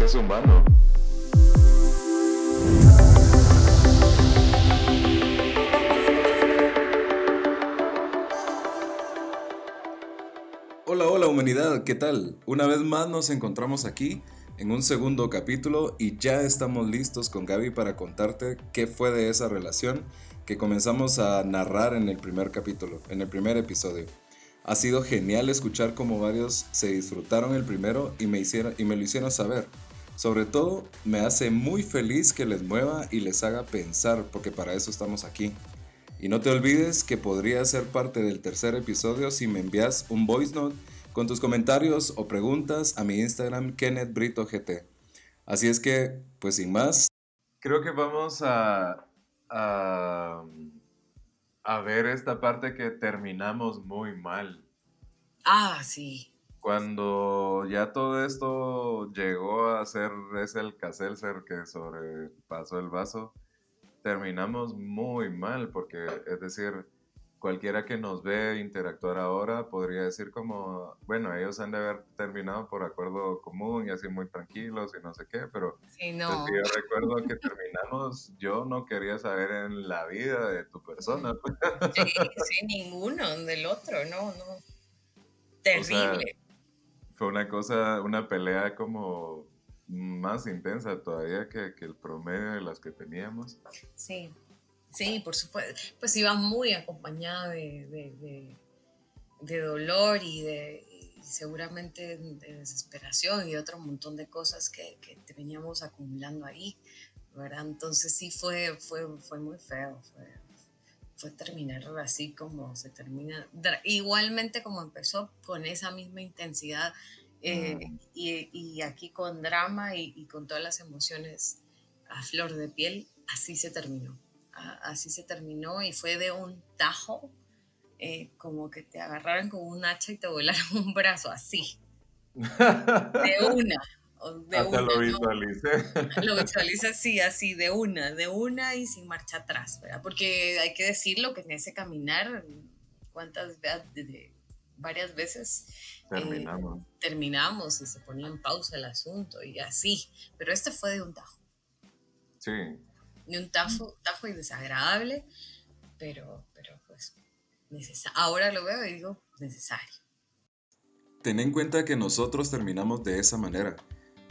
humano. Hola, hola humanidad, ¿qué tal? Una vez más nos encontramos aquí en un segundo capítulo y ya estamos listos con Gaby para contarte qué fue de esa relación que comenzamos a narrar en el primer capítulo, en el primer episodio. Ha sido genial escuchar cómo varios se disfrutaron el primero y me, hicieron, y me lo hicieron saber. Sobre todo, me hace muy feliz que les mueva y les haga pensar, porque para eso estamos aquí. Y no te olvides que podrías ser parte del tercer episodio si me envías un voice note con tus comentarios o preguntas a mi Instagram Kenneth Brito GT. Así es que, pues sin más, creo que vamos a, a, a ver esta parte que terminamos muy mal. Ah, sí. Cuando ya todo esto llegó a ser ese el ser que sobrepasó el vaso, terminamos muy mal, porque es decir, cualquiera que nos ve interactuar ahora podría decir como, bueno, ellos han de haber terminado por acuerdo común y así muy tranquilos y no sé qué, pero sí, pues, yo recuerdo que terminamos, yo no quería saber en la vida de tu persona. Sí, sí, ninguno del otro, no, no. Terrible. Fue una cosa, una pelea como más intensa todavía que, el promedio de las que teníamos. Sí. Sí, por supuesto. Pues iba muy acompañada de, dolor y de seguramente de desesperación y otro montón de cosas que, que veníamos acumulando ahí, ¿verdad? Entonces sí fue, fue, fue muy feo, fue, fue terminar así como se termina, igualmente como empezó, con esa misma intensidad eh, mm. y, y, aquí con drama y, y con todas las emociones a flor de piel, así se terminó así se terminó y fue de un tajo, eh, como que te agarraran con un hacha y te volaran un brazo, así. De una. De Hasta lo visualicé. Lo visualiza así, así, de una, de una y sin marcha atrás, ¿verdad? Porque hay que decirlo que en ese caminar, ¿cuántas veces? varias veces eh, terminamos. terminamos y se ponía en pausa el asunto y así, pero este fue de un tajo. Sí, ni un tajo, tajo y desagradable, pero, pero pues ahora lo veo y digo necesario. Ten en cuenta que nosotros terminamos de esa manera.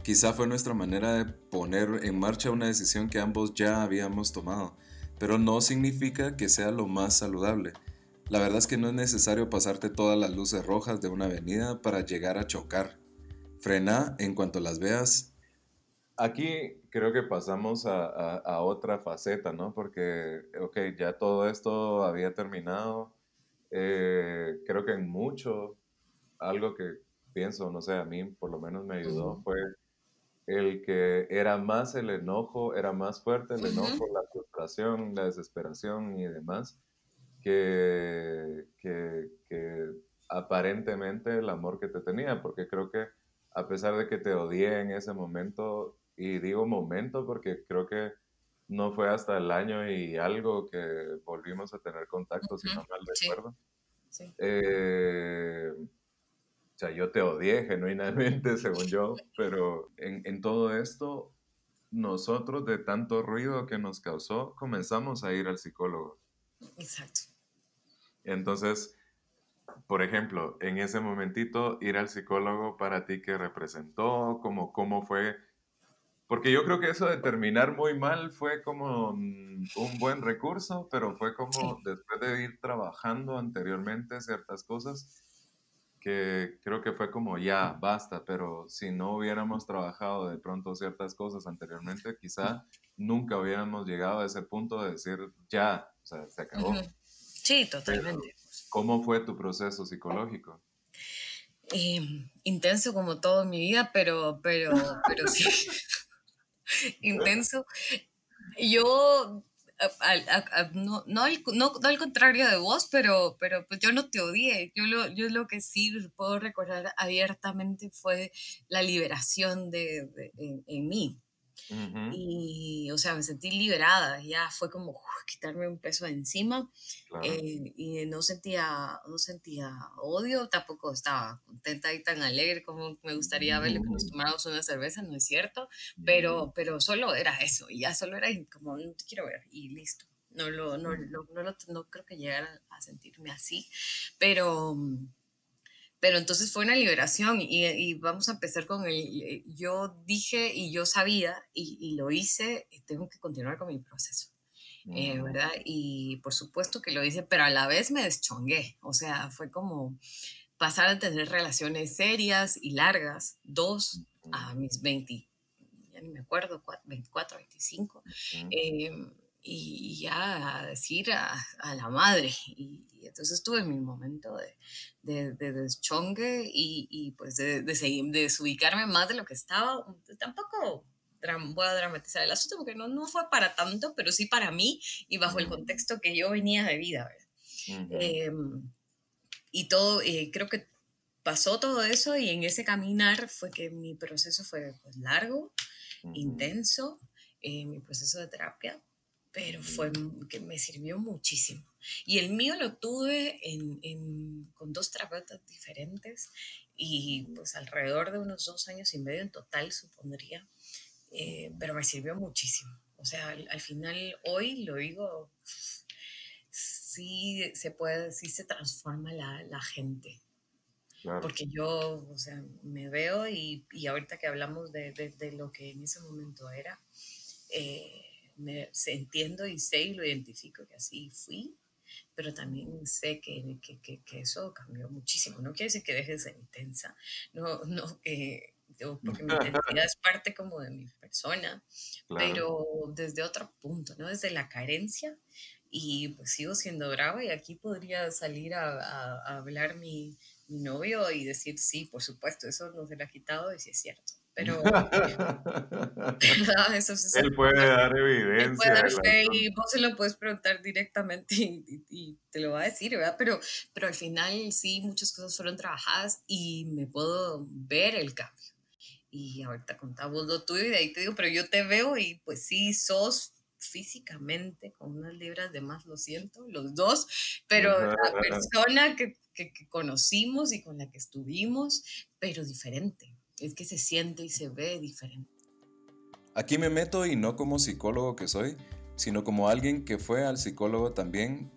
Quizá fue nuestra manera de poner en marcha una decisión que ambos ya habíamos tomado, pero no significa que sea lo más saludable. La verdad es que no es necesario pasarte todas las luces rojas de una avenida para llegar a chocar. Frena en cuanto las veas. Aquí creo que pasamos a, otra faceta, ¿no? Porque, ok, ya todo esto había terminado. Eh, creo que en mucho, algo que pienso, no sé, a mí por lo menos me ayudó, fue el que era más el enojo, era más fuerte el enojo, la frustración, la desesperación y demás, que, que, que aparentemente el amor que te tenía, porque creo que a pesar de que te odié en ese momento, y digo momento porque creo que no fue hasta el año y algo que volvimos a tener contacto, si no mal recuerdo. Sí. Eh, o sea, yo te odié genuinamente, según yo, pero en, en, todo esto, nosotros de tanto ruido que nos causó, comenzamos a ir al psicólogo. Exacto. Entonces, por ejemplo, en ese momentito, ir al psicólogo para ti, ¿qué representó? ¿Cómo, cómo fue? Porque yo creo que eso de terminar muy mal fue como un buen recurso, pero fue como después de ir trabajando anteriormente ciertas cosas, que creo que fue como ya, basta, pero si no hubiéramos trabajado de pronto ciertas cosas anteriormente, quizá nunca hubiéramos llegado a ese punto de decir ya, o sea, se acabó. Sí, totalmente. ¿Cómo fue tu proceso psicológico? Em, intenso como todo en mi vida, pero, pero, pero sí. intenso. Yo, no, no, al, no, al contrario de vos, pero, pero pues yo no te odié. Yo lo, yo lo que sí puedo recordar abiertamente fue la liberación de, en, mí. Y, o sea, me sentí liberada, ya fue como quitarme un peso de encima eh, y no sentía, no sentía odio, tampoco estaba contenta y tan alegre como me gustaría verle que nos tomáramos una cerveza, no es cierto, pero, pero solo era eso, y ya solo era como, no te quiero ver, y listo. No, lo, no, no, no, no creo que llegara a sentirme así, pero pero entonces fue una liberación y, vamos a empezar con el, eh, yo dije y yo sabía y, lo hice, y tengo que continuar con mi proceso, eh, ¿verdad? Y por supuesto que lo hice, pero a la vez me deschongué, o sea, fue como pasar a tener relaciones serias y largas, dos a mis 20, ya ni me acuerdo, 24, 25 y ya a decir a, la madre. Y, entonces tuve mi momento de, de, deschongue y, y, pues de, de, desubicarme más de lo que estaba. Tampoco voy a dramatizar el asunto porque no, no fue para tanto, pero sí para mí y bajo el contexto que yo venía de vida. Em, y todo, eh, creo que pasó todo eso y en ese caminar fue que mi proceso fue pues, largo, intenso, eh, mi proceso de terapia, pero fue que me sirvió muchísimo. Y el mío lo tuve en, con dos terapeutas diferentes y pues alrededor de unos dos años y medio en total, supondría, eh, pero me sirvió muchísimo. O sea, al, final, hoy lo digo, sí se puede, sí se transforma la, la gente. Porque yo, o sea, me veo y, y ahorita que hablamos de, de, de, lo que en ese momento era, eh, me entiendo y sé y lo identifico que así fui, pero también sé que, que, que, eso cambió muchísimo. No quiere decir que deje de ser intensa, no, no, que porque mi intensidad es parte como de mi persona, pero desde otro punto, ¿no? Desde la carencia y pues sigo siendo brava y aquí podría salir a, a, hablar mi, mi, novio y decir, sí, por supuesto, eso no se le ha quitado y sí es cierto pero Eso, él puede dar evidencia. Él puede dar fe y vos se lo puedes preguntar directamente y, te lo va a decir, ¿verdad? Pero, pero al final sí, muchas cosas fueron trabajadas y me puedo ver el cambio. Y ahorita contamos lo tuyo y de ahí te digo, pero yo te veo y pues sí, sos físicamente con unas libras de más, lo siento, los dos, pero la persona que, que, que conocimos y con la que estuvimos, pero diferente es que se siente y se ve diferente. Aquí me meto y no como psicólogo que soy, sino como alguien que fue al psicólogo también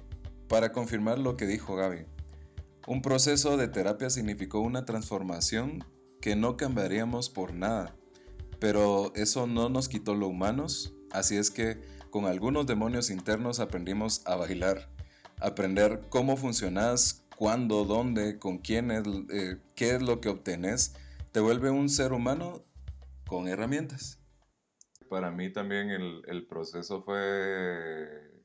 para confirmar lo que dijo Gaby. Un proceso de terapia significó una transformación que no cambiaríamos por nada, pero eso no nos quitó lo humanos, así es que con algunos demonios internos aprendimos a bailar, aprender cómo funcionas, cuándo, dónde, con quiénes, eh, qué es lo que obtenés te vuelve un ser humano con herramientas. Para mí también el, proceso fue,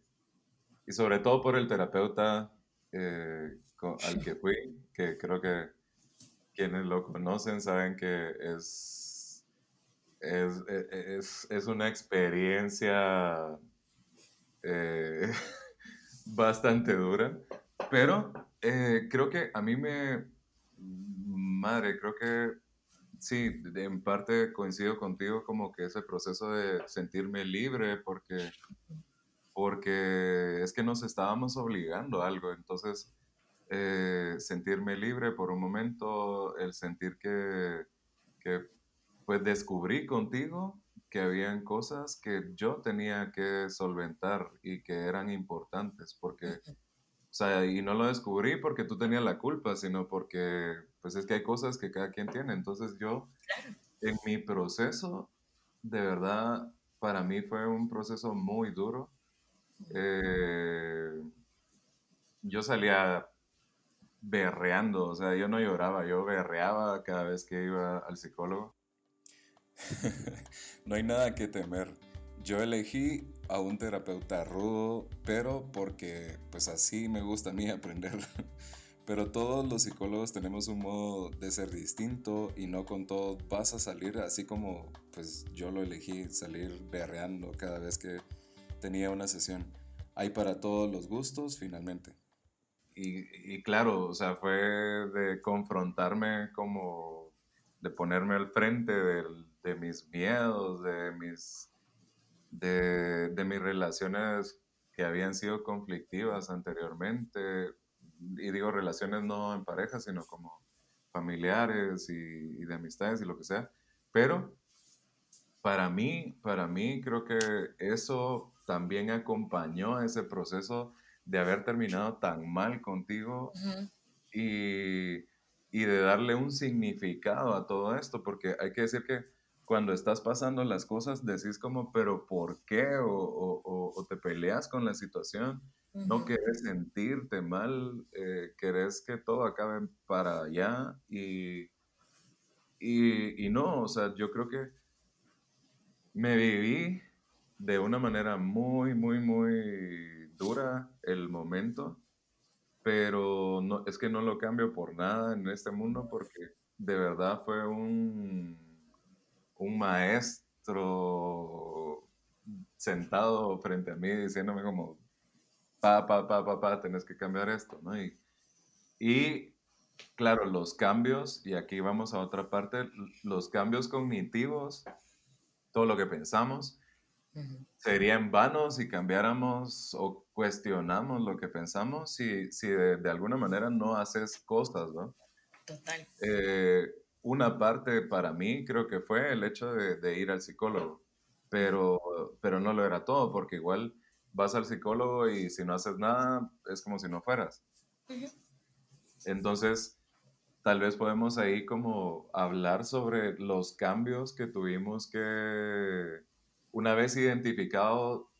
y sobre todo por el terapeuta eh, al que fui, que creo que quienes lo conocen saben que es, es, una experiencia eh, bastante dura, pero eh, creo que a mí me, madre, creo que Sí, en parte coincido contigo como que ese proceso de sentirme libre porque, porque es que nos estábamos obligando a algo, entonces eh, sentirme libre por un momento, el sentir que, que pues descubrí contigo que habían cosas que yo tenía que solventar y que eran importantes porque sea, y no lo descubrí porque tú tenías la culpa, sino porque, pues es que hay cosas que cada quien tiene. Entonces yo, en mi proceso, de verdad, para mí fue un proceso muy duro. Eh, yo salía berreando, o sea, yo no lloraba, yo berreaba cada vez que iba al psicólogo. no hay nada que temer. Yo elegí a un terapeuta rudo, pero porque pues así me gusta a mí aprender. Pero todos los psicólogos tenemos un modo de ser distinto y no con todo vas a salir así como pues yo lo elegí, salir berreando cada vez que tenía una sesión. Hay para todos los gustos finalmente. Y, y claro, o sea, fue de confrontarme como de ponerme al frente del, de mis miedos, de mis, de, de mis relaciones que habían sido conflictivas anteriormente, y digo relaciones no en pareja, sino como familiares y, y, de amistades y lo que sea, pero para mí, para mí creo que eso también acompañó ese proceso de haber terminado tan mal contigo y, y de darle un significado a todo esto, porque hay que decir que cuando estás pasando las cosas decís como, pero ¿por qué? O, o, o te peleas con la situación, no querés sentirte mal, eh, querés que todo acabe para allá y, y, y, no, o sea, yo creo que me viví de una manera muy, muy, muy dura el momento, pero no, es que no lo cambio por nada en este mundo porque de verdad fue un un maestro sentado frente a mí diciéndome como, pa, pa, pa, pa, pa, tenés que cambiar esto, ¿no? Y, y claro, los cambios, y aquí vamos a otra parte, los cambios cognitivos, todo lo que pensamos, serían vanos si cambiáramos o cuestionamos lo que pensamos si, si de, de, alguna manera no haces cosas, ¿no? Total. Eh, una parte para mí creo que fue el hecho de, ir al psicólogo, pero, pero no lo era todo, porque igual vas al psicólogo y si no haces nada es como si no fueras. Entonces, tal vez podemos ahí como hablar sobre los cambios que tuvimos que, una vez identificado,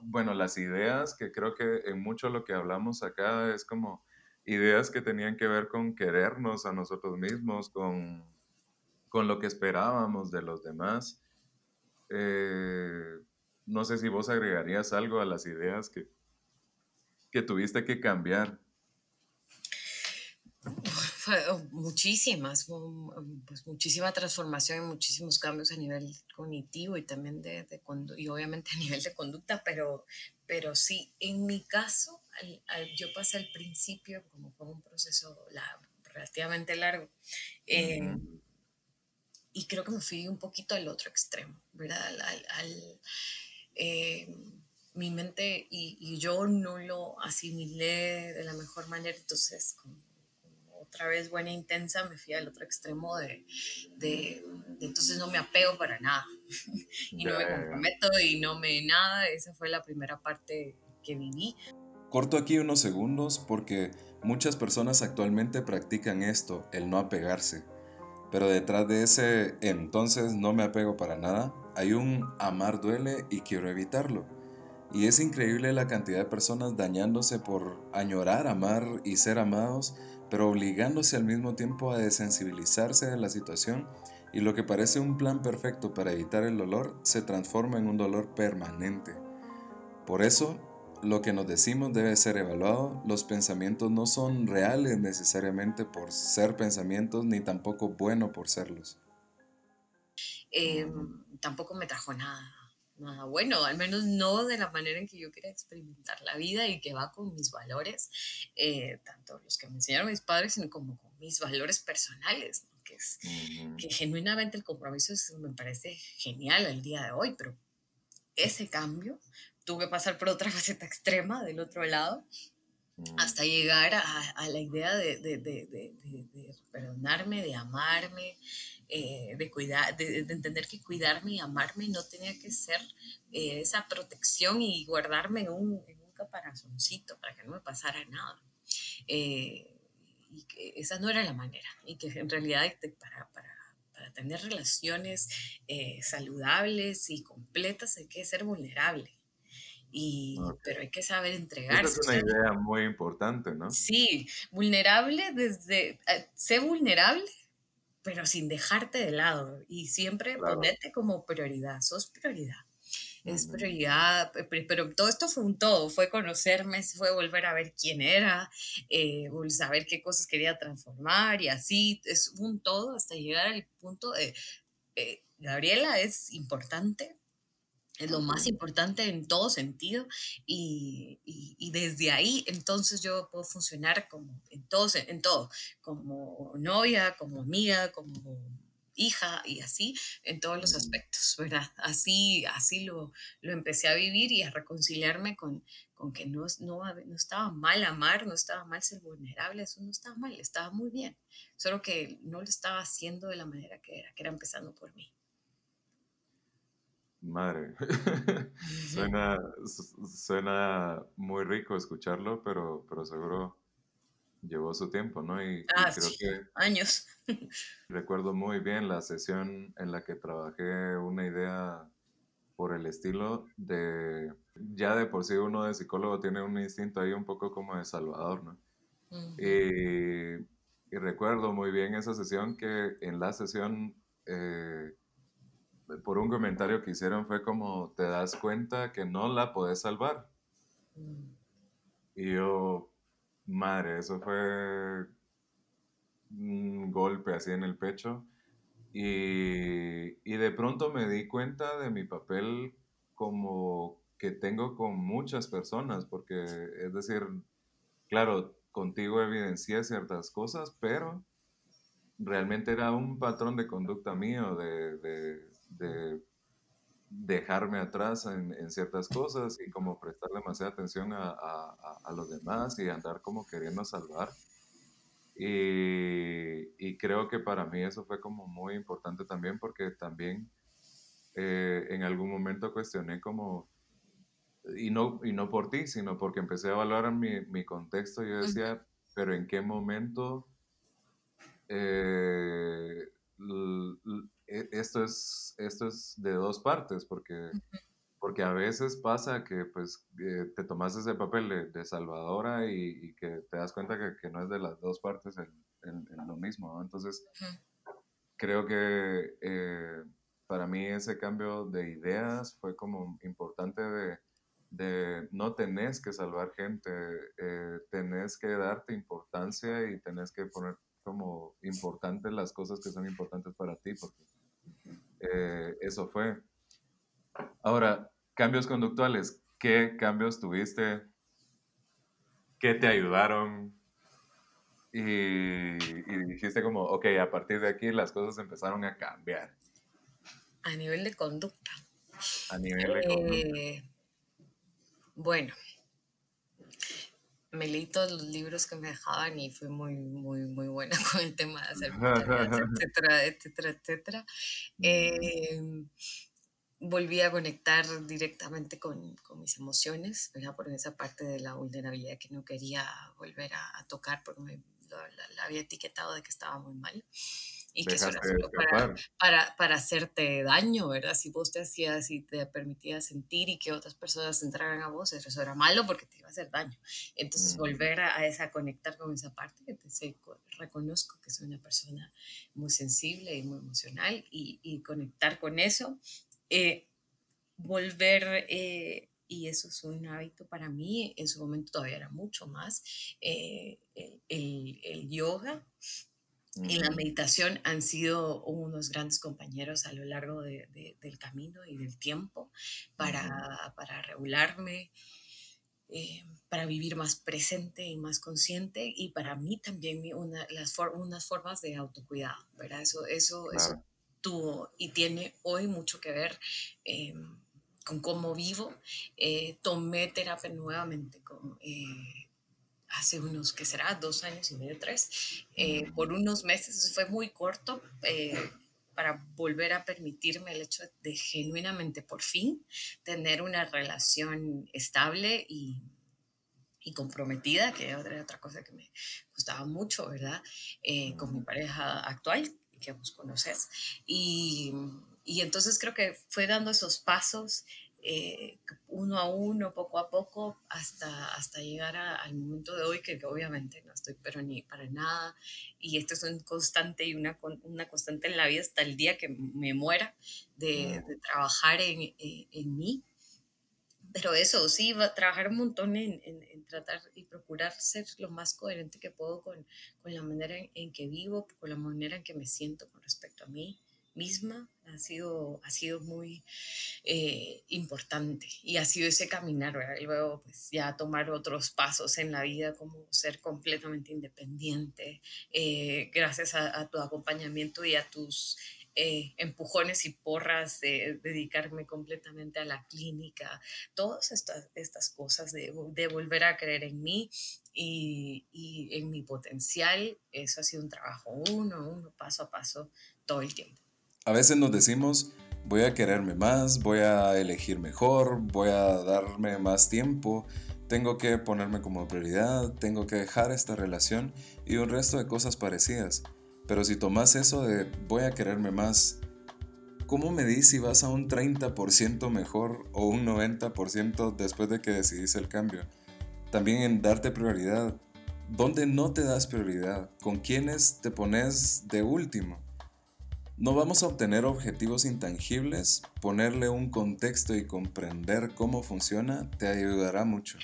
bueno, las ideas, que creo que en mucho lo que hablamos acá es como ideas que tenían que ver con querernos a nosotros mismos, con, con lo que esperábamos de los demás. Eh, no sé si vos agregarías algo a las ideas que, que tuviste que cambiar. Oh, muchísimas, pues muchísima transformación y muchísimos cambios a nivel cognitivo y también de, de y obviamente a nivel de conducta, pero, pero sí, en mi caso, yo pasé al principio, como fue un proceso relativamente largo, eh, y creo que me fui un poquito al otro extremo, ¿verdad? Al, eh, mi mente y, y, yo no lo asimilé de la mejor manera, entonces como otra vez buena intensa, me fui al otro extremo de, de, entonces no me apego para nada y no me comprometo y no me nada. Esa fue la primera parte que viví. Corto aquí unos segundos porque muchas personas actualmente practican esto, el no apegarse. Pero detrás de ese entonces no me apego para nada, hay un amar duele y quiero evitarlo. Y es increíble la cantidad de personas dañándose por añorar, amar y ser amados pero obligándose al mismo tiempo a desensibilizarse de la situación y lo que parece un plan perfecto para evitar el dolor se transforma en un dolor permanente. Por eso, lo que nos decimos debe ser evaluado, los pensamientos no son reales necesariamente por ser pensamientos ni tampoco bueno por serlos. Em, tampoco me trajo nada nada bueno, al menos no de la manera en que yo quería experimentar la vida y que va con mis valores, eh, tanto los que me enseñaron mis padres, sino como con mis valores personales, que, es, que genuinamente el compromiso me parece genial al día de hoy, pero ese cambio tuve que pasar por otra faceta extrema del otro lado hasta llegar a, la idea de, de, de, de, perdonarme, de amarme, eh, de, cuidar, de, entender que cuidarme y amarme no tenía que ser eh, esa protección y guardarme en un, en un, caparazoncito para que no me pasara nada. Eh, y que esa no era la manera. Y que en realidad para, para, para tener relaciones saludables y completas hay que ser vulnerable. Y, Pero hay que saber entregarse. Esa es una idea muy importante, ¿no? Sí, vulnerable desde... sé vulnerable pero sin dejarte de lado y siempre ponerte como prioridad, sos prioridad. Es prioridad, pero todo esto fue un todo, fue conocerme, fue volver a ver quién era, eh, saber qué cosas quería transformar y así, es un todo hasta llegar al punto de, eh, Gabriela es importante, es lo más importante en todo sentido y, y, desde ahí entonces yo puedo funcionar como en todo, en todo, como novia, como amiga, como hija y así en todos los aspectos, ¿verdad? Así, así lo, lo empecé a vivir y a reconciliarme con, con que no, no, no estaba mal amar, no estaba mal ser vulnerable, eso no estaba mal, estaba muy bien, solo que no lo estaba haciendo de la manera que era, que era empezando por mí. Madre, suena, suena muy rico escucharlo, pero, pero seguro llevó su tiempo, ¿no? Y, ah, creo que años. recuerdo muy bien la sesión en la que trabajé una idea por el estilo de, ya de por sí uno de psicólogo tiene un instinto ahí un poco como de salvador, ¿no? y, recuerdo muy bien esa sesión que en la sesión, eh, por un comentario que hicieron fue como, te das cuenta que no la puedes salvar. Mm. Y yo, Madre, eso fue un golpe así en el pecho. Y, y, de pronto me di cuenta de mi papel como que tengo con muchas personas, porque es decir, claro, contigo evidencié ciertas cosas, pero realmente era un patrón de conducta mío, de, de, de dejarme atrás en, ciertas cosas y como prestar demasiada atención a, a, los demás y andar como queriendo salvar. Y, y, creo que para mí eso fue como muy importante también porque también eh, en algún momento cuestioné como, y no, y no por ti, sino porque empecé a evaluar mi, mi contexto, yo decía, pero en qué momento eh, esto es, esto es de dos partes, porque, porque a veces pasa que pues eh, te tomas ese papel de, salvadora y, que te das cuenta que, que, no es de las dos partes en, lo mismo, Entonces, creo que eh, para mí ese cambio de ideas fue como importante de, de no tenés que salvar gente, eh, tenés que darte importancia y tenés que poner como importantes las cosas que son importantes para ti, porque eh, eso fue. Ahora, cambios conductuales. ¿Qué cambios tuviste? ¿Qué te ayudaron? Y, dijiste como, ok, a partir de aquí las cosas empezaron a cambiar. A nivel de conducta. A nivel de conducta. Eh, bueno, me leí todos los libros que me dejaban y fui muy, muy, muy buena con el tema de hacer etcétera, etcétera, etcétera. Em, volví a conectar directamente con, con mis emociones, ¿verdad? Por esa parte de la vulnerabilidad que no quería volver a, tocar porque me, la, había etiquetado de que estaba muy mal y que eso era solo para, para, para, hacerte daño, ¿verdad? Si vos te hacías y te permitías sentir y que otras personas entraran a vos, eso era malo porque te iba a hacer daño. Entonces, volver a, a, esa, conectar con esa parte, que te reconozco que soy una persona muy sensible y muy emocional y, y conectar con eso. Eh, volver eh, y eso es un hábito para mí, en su momento todavía era mucho más, eh, el, el, yoga y la meditación han sido unos grandes compañeros a lo largo de, del camino y del tiempo para, para regularme, eh, para vivir más presente y más consciente y para mí también una, las unas formas de autocuidado, ¿verdad? Eso, eso, eso tuvo y tiene hoy mucho que ver. Eh, con cómo vivo, eh, tomé terapia nuevamente con, hace unos, que será? Dos años y medio, tres, eh, por unos meses, fue muy corto eh, para volver a permitirme el hecho de genuinamente, por fin, tener una relación estable y, y comprometida, que era otra cosa que me gustaba mucho, ¿verdad? Eh, con mi pareja actual, que vos conoces. Y, y entonces creo que fue dando esos pasos eh, uno a uno, poco a poco, hasta, hasta llegar al momento de hoy, que, obviamente no estoy pero ni para nada, y esto es un constante y una, una constante en la vida hasta el día que me muera, de, de trabajar en, eh, en, mí. Pero eso, sí, va a trabajar un montón en, en, tratar y procurar ser lo más coherente que puedo con, con la manera en, que vivo, con la manera en que me siento con respecto a mí misma ha sido, ha sido muy eh, importante y ha sido ese caminar, luego pues ya tomar otros pasos en la vida como ser completamente independiente, eh, gracias a, tu acompañamiento y a tus eh, empujones y porras de dedicarme completamente a la clínica, todas estas, estas cosas de, volver a creer en mí y, y, en mi potencial, eso ha sido un trabajo uno, uno, paso a paso, todo el tiempo. A veces nos decimos, voy a quererme más, voy a elegir mejor, voy a darme más tiempo, tengo que ponerme como prioridad, tengo que dejar esta relación y un resto de cosas parecidas. Pero si tomas eso de voy a quererme más, ¿cómo me medís si vas a un 30% mejor o un 90% después de que decidís el cambio? También en darte prioridad. ¿Dónde no te das prioridad? ¿Con quiénes te pones de último? No vamos a obtener objetivos intangibles, ponerle un contexto y comprender cómo funciona te ayudará mucho.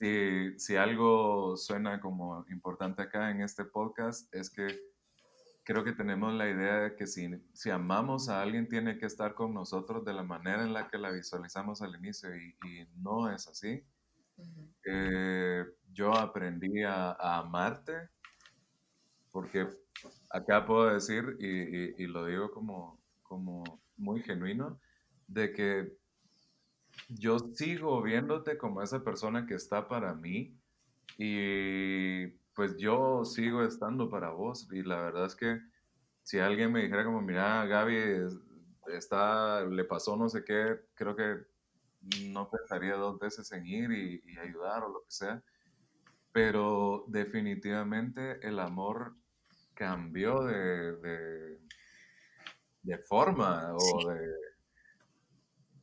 Si, si, algo suena como importante acá en este podcast es que creo que tenemos la idea de que si, si amamos a alguien tiene que estar con nosotros de la manera en la que la visualizamos al inicio y, y no es así. Eh, yo aprendí a, a amarte porque acá puedo decir, y, y, lo digo como, como muy genuino, de que yo sigo viéndote como esa persona que está para mí y pues yo sigo estando para vos. Y la verdad es que si alguien me dijera como, mira, Gaby, está, le pasó no sé qué, creo que no pensaría dos veces en ir y, y ayudar o lo que sea. Pero definitivamente el amor cambió de, de, forma o de,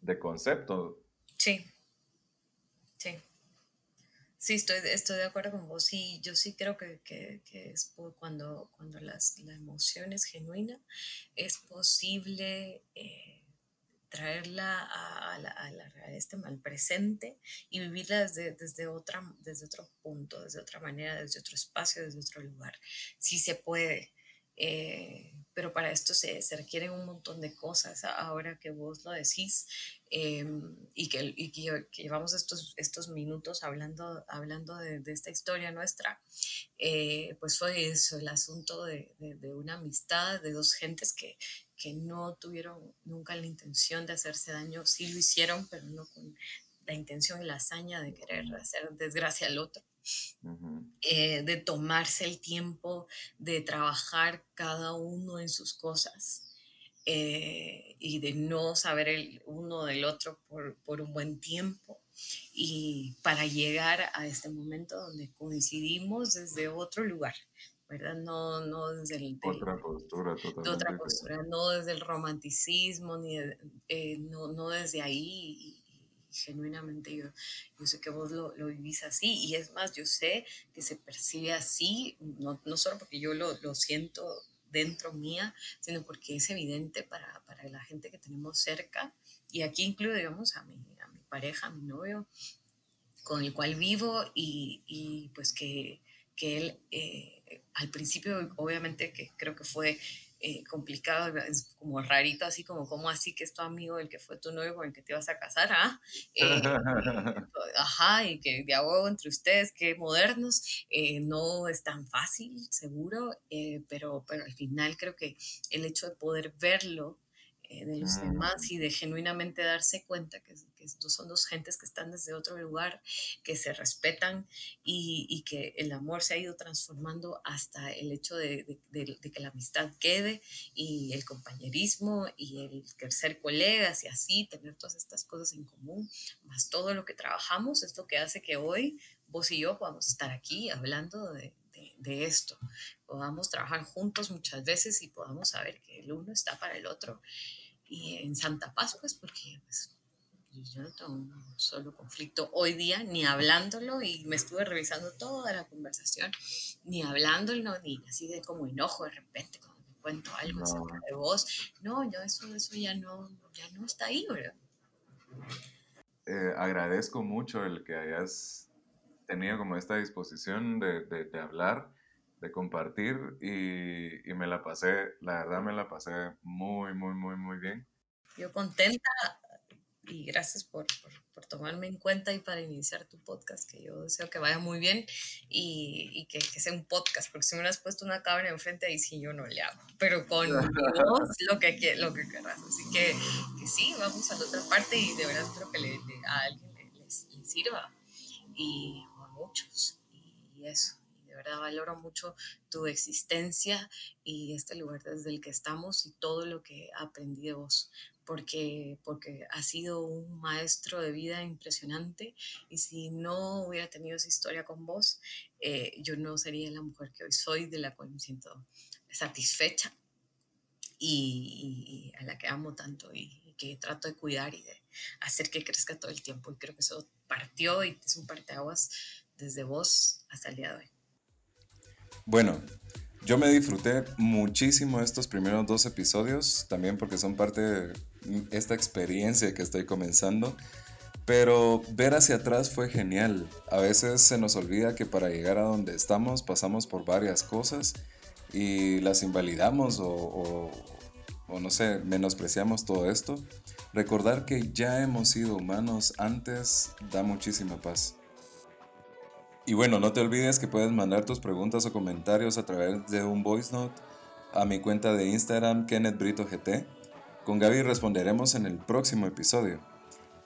de concepto. Sí, sí. Sí, estoy, estoy de acuerdo con vos. Sí, yo sí creo que, que, es cuando, cuando las, la emoción es genuina, es posible eh, traerla a, la, a, este mal presente y vivirla desde, desde, otra, desde otro punto, desde otra manera, desde otro espacio, desde otro lugar. Sí se puede. Eh, pero para esto se, se, requieren un montón de cosas. Ahora que vos lo decís em, y, que, y que, llevamos estos, estos minutos hablando, hablando de, de esta historia nuestra, eh, pues fue eso, el asunto de, de, una amistad de dos gentes que, que no tuvieron nunca la intención de hacerse daño, sí lo hicieron, pero no con la intención y la hazaña de querer hacer desgracia al otro. Eh, de tomarse el tiempo de trabajar cada uno en sus cosas eh, y de no saber el uno del otro por, por, un buen tiempo. Y para llegar a este momento donde coincidimos desde otro lugar, ¿verdad? No, no desde el... otra postura, totalmente. otra postura, no desde el romanticismo, ni eh, no, no, desde ahí. Y, genuinamente yo, yo sé que vos lo, lo, vivís así y es más, yo sé que se percibe así, no, no solo porque yo lo, lo, siento dentro mía, sino porque es evidente para, para, la gente que tenemos cerca y aquí incluyo, digamos, a mi, a mi pareja, a mi novio, con el cual vivo y, y pues que, que él... Eh, al principio, obviamente, que creo que fue eh, complicado, es como rarito, así como, ¿cómo así que es tu amigo, el que fue tu novio con el que te ibas a casar? ¿ah? Eh, ajá, y que de huevo entre ustedes, qué modernos, eh, no es tan fácil, seguro, pero, pero al final creo que el hecho de poder verlo de los demás mm. y de genuinamente darse cuenta que, que, son dos gentes que están desde otro lugar, que se respetan y, que el amor se ha ido transformando hasta el hecho de, de, que la amistad quede y el compañerismo y el, ser colegas y así, tener todas estas cosas en común, más todo lo que trabajamos es lo que hace que hoy vos y yo podamos estar aquí hablando de, de, esto, podamos trabajar juntos muchas veces y podamos saber que el uno está para el otro y en Santa Paz, pues porque pues, yo no tengo un solo conflicto hoy día, ni hablándolo, y me estuve revisando toda la conversación, ni hablándolo, ni así de como enojo de repente cuando me cuento algo de vos. No, yo eso, eso ya, no, ya no está ahí, ¿verdad? Eh, agradezco mucho el que hayas tenido como esta disposición de, de, hablar, de compartir y, y, me la pasé, la verdad me la pasé muy, muy, muy, muy bien. Yo contenta y gracias por, por, tomarme en cuenta y para iniciar tu podcast, que yo deseo que vaya muy bien y, y que, que, sea un podcast, porque si me has puesto una cámara enfrente, ahí sí yo no le hago, pero con vos lo que, lo que querrás. Así que, que, sí, vamos a la otra parte y de verdad espero que le, a alguien le, les, sirva y a muchos y eso verdad valoro mucho tu existencia y este lugar desde el que estamos y todo lo que aprendí de vos, porque, porque has sido un maestro de vida impresionante y si no hubiera tenido esa historia con vos, eh, yo no sería la mujer que hoy soy, de la cual me siento satisfecha y, a la que amo tanto y, que trato de cuidar y de hacer que crezca todo el tiempo. Y creo que eso partió y es un parteaguas desde vos hasta el día de hoy. Bueno, yo me disfruté muchísimo estos primeros dos episodios, también porque son parte esta experiencia que estoy comenzando. Pero ver hacia atrás fue genial. A veces se nos olvida que para llegar a donde estamos pasamos por varias cosas y las invalidamos o, no sé, menospreciamos todo esto. Recordar que ya hemos sido humanos antes da muchísima paz. Y bueno, no te olvides que puedes mandar tus preguntas o comentarios a través de un voice note a mi cuenta de Instagram KennethBritoGT. Con Gaby responderemos en el próximo episodio.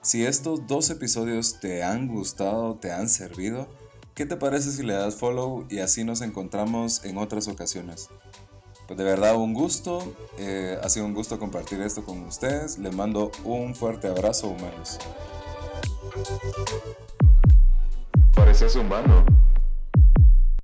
Si estos dos episodios te han gustado, te han servido, ¿qué te parece si le das follow y así nos encontramos en otras ocasiones? Pues de verdad un gusto, eh, ha sido un gusto compartir esto con ustedes. Les mando un fuerte abrazo humanos. Pareces humano.